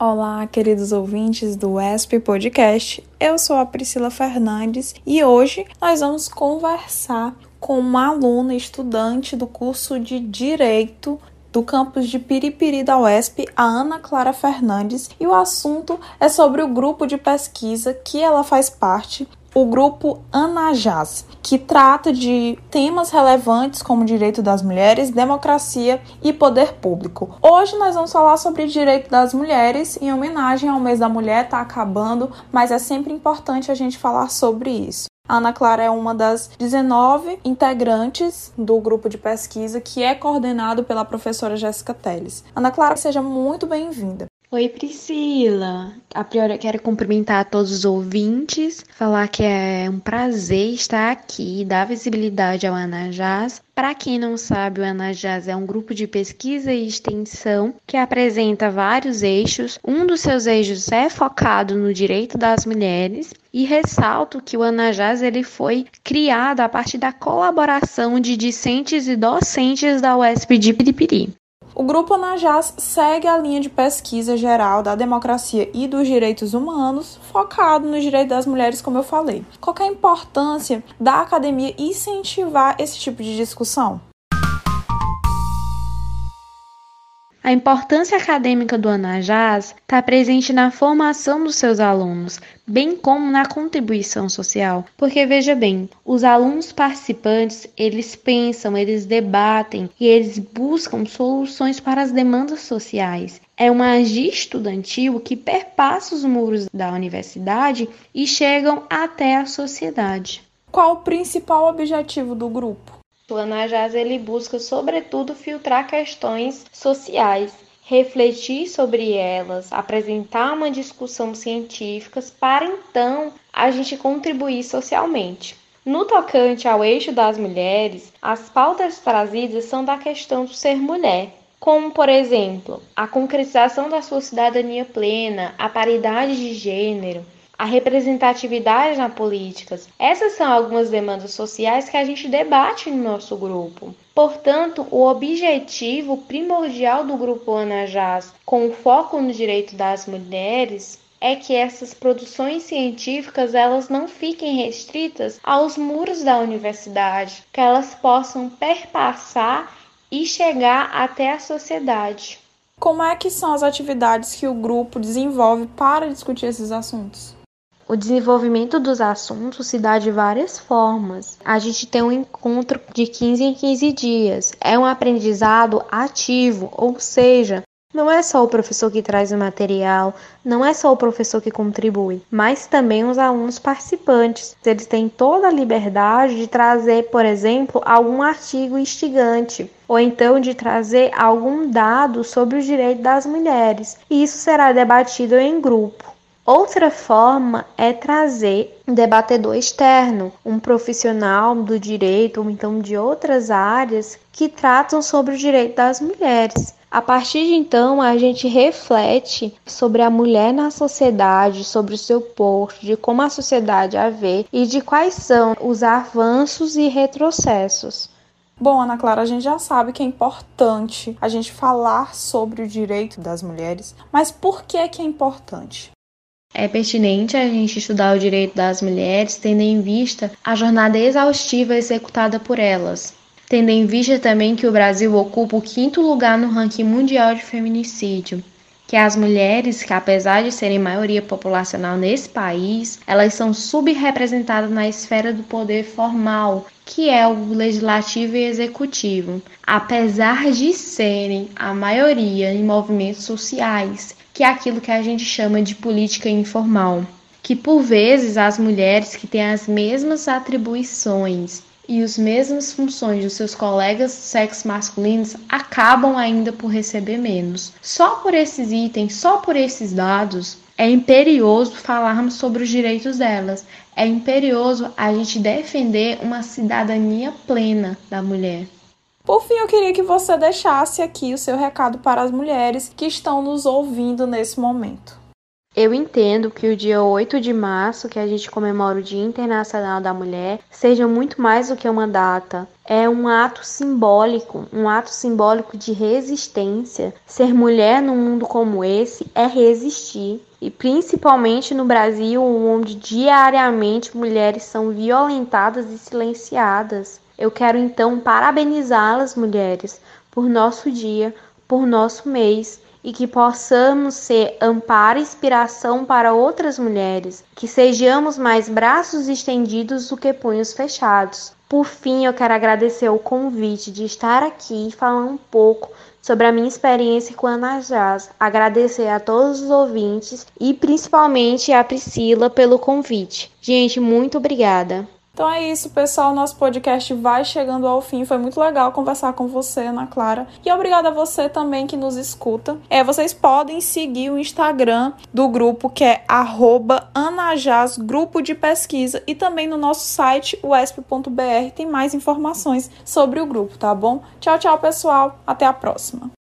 Olá, queridos ouvintes do ESP Podcast. Eu sou a Priscila Fernandes e hoje nós vamos conversar com uma aluna estudante do curso de Direito do campus de Piripiri da UESP, a Ana Clara Fernandes, e o assunto é sobre o grupo de pesquisa que ela faz parte, o grupo Anajaz, que trata de temas relevantes como direito das mulheres, democracia e poder público. Hoje nós vamos falar sobre direito das mulheres em homenagem ao mês da mulher, está acabando, mas é sempre importante a gente falar sobre isso. A Ana Clara é uma das 19 integrantes do grupo de pesquisa que é coordenado pela professora Jéssica Teles. Ana Clara, seja muito bem-vinda. Oi, Priscila. A priori, eu quero cumprimentar todos os ouvintes, falar que é um prazer estar aqui, dar visibilidade ao Anajás. Para quem não sabe, o Anajás é um grupo de pesquisa e extensão que apresenta vários eixos. Um dos seus eixos é focado no direito das mulheres e ressalto que o Anajás ele foi criado a partir da colaboração de discentes e docentes da UESP de Piripiri. O Grupo Anajás segue a linha de pesquisa geral da democracia e dos direitos humanos, focado no direito das mulheres, como eu falei. Qual é a importância da academia incentivar esse tipo de discussão? A importância acadêmica do Anajás está presente na formação dos seus alunos, bem como na contribuição social. Porque veja bem, os alunos participantes, eles pensam, eles debatem e eles buscam soluções para as demandas sociais. É uma agir estudantil que perpassa os muros da universidade e chegam até a sociedade. Qual o principal objetivo do grupo? O Anajás ele busca, sobretudo, filtrar questões sociais, refletir sobre elas, apresentar uma discussão científica para então a gente contribuir socialmente. No tocante ao eixo das mulheres, as pautas trazidas são da questão do ser mulher, como, por exemplo, a concretização da sua cidadania plena, a paridade de gênero, a representatividade na política. Essas são algumas demandas sociais que a gente debate no nosso grupo. Portanto, o objetivo primordial do grupo Anajás, com foco no direito das mulheres, é que essas produções científicas elas não fiquem restritas aos muros da universidade, que elas possam perpassar e chegar até a sociedade. Como é que são as atividades que o grupo desenvolve para discutir esses assuntos? O desenvolvimento dos assuntos se dá de várias formas. A gente tem um encontro de 15 em 15 dias. É um aprendizado ativo, ou seja, não é só o professor que traz o material, não é só o professor que contribui, mas também os alunos participantes. Eles têm toda a liberdade de trazer, por exemplo, algum artigo instigante, ou então de trazer algum dado sobre os direitos das mulheres. E isso será debatido em grupo. Outra forma é trazer um debatedor externo, um profissional do direito ou então de outras áreas que tratam sobre o direito das mulheres. A partir de então, a gente reflete sobre a mulher na sociedade, sobre o seu posto, de como a sociedade a vê e de quais são os avanços e retrocessos. Bom, Ana Clara, a gente já sabe que é importante a gente falar sobre o direito das mulheres, mas por que é que é importante? É pertinente a gente estudar o direito das mulheres, tendo em vista a jornada exaustiva executada por elas, tendo em vista também que o Brasil ocupa o quinto lugar no ranking mundial de feminicídio, que as mulheres, que apesar de serem maioria populacional nesse país, elas são subrepresentadas na esfera do poder formal, que é o legislativo e executivo, apesar de serem a maioria em movimentos sociais que é aquilo que a gente chama de política informal, que por vezes as mulheres que têm as mesmas atribuições e as mesmas funções dos seus colegas sexos masculinos acabam ainda por receber menos. Só por esses itens, só por esses dados, é imperioso falarmos sobre os direitos delas. É imperioso a gente defender uma cidadania plena da mulher. Por fim, eu queria que você deixasse aqui o seu recado para as mulheres que estão nos ouvindo nesse momento. Eu entendo que o dia 8 de março, que a gente comemora o Dia Internacional da Mulher, seja muito mais do que uma data. É um ato simbólico, um ato simbólico de resistência. Ser mulher num mundo como esse é resistir. E principalmente no Brasil, onde diariamente mulheres são violentadas e silenciadas. Eu quero então parabenizá-las, mulheres, por nosso dia, por nosso mês e que possamos ser amparo e inspiração para outras mulheres, que sejamos mais braços estendidos do que punhos fechados. Por fim, eu quero agradecer o convite de estar aqui e falar um pouco sobre a minha experiência com a Ana Jazz. Agradecer a todos os ouvintes e principalmente a Priscila pelo convite. Gente, muito obrigada. Então é isso, pessoal. Nosso podcast vai chegando ao fim. Foi muito legal conversar com você, Ana Clara. E obrigada a você também que nos escuta. É, vocês podem seguir o Instagram do grupo, que é Anajaz Grupo de Pesquisa. E também no nosso site, uesp.br, tem mais informações sobre o grupo, tá bom? Tchau, tchau, pessoal. Até a próxima.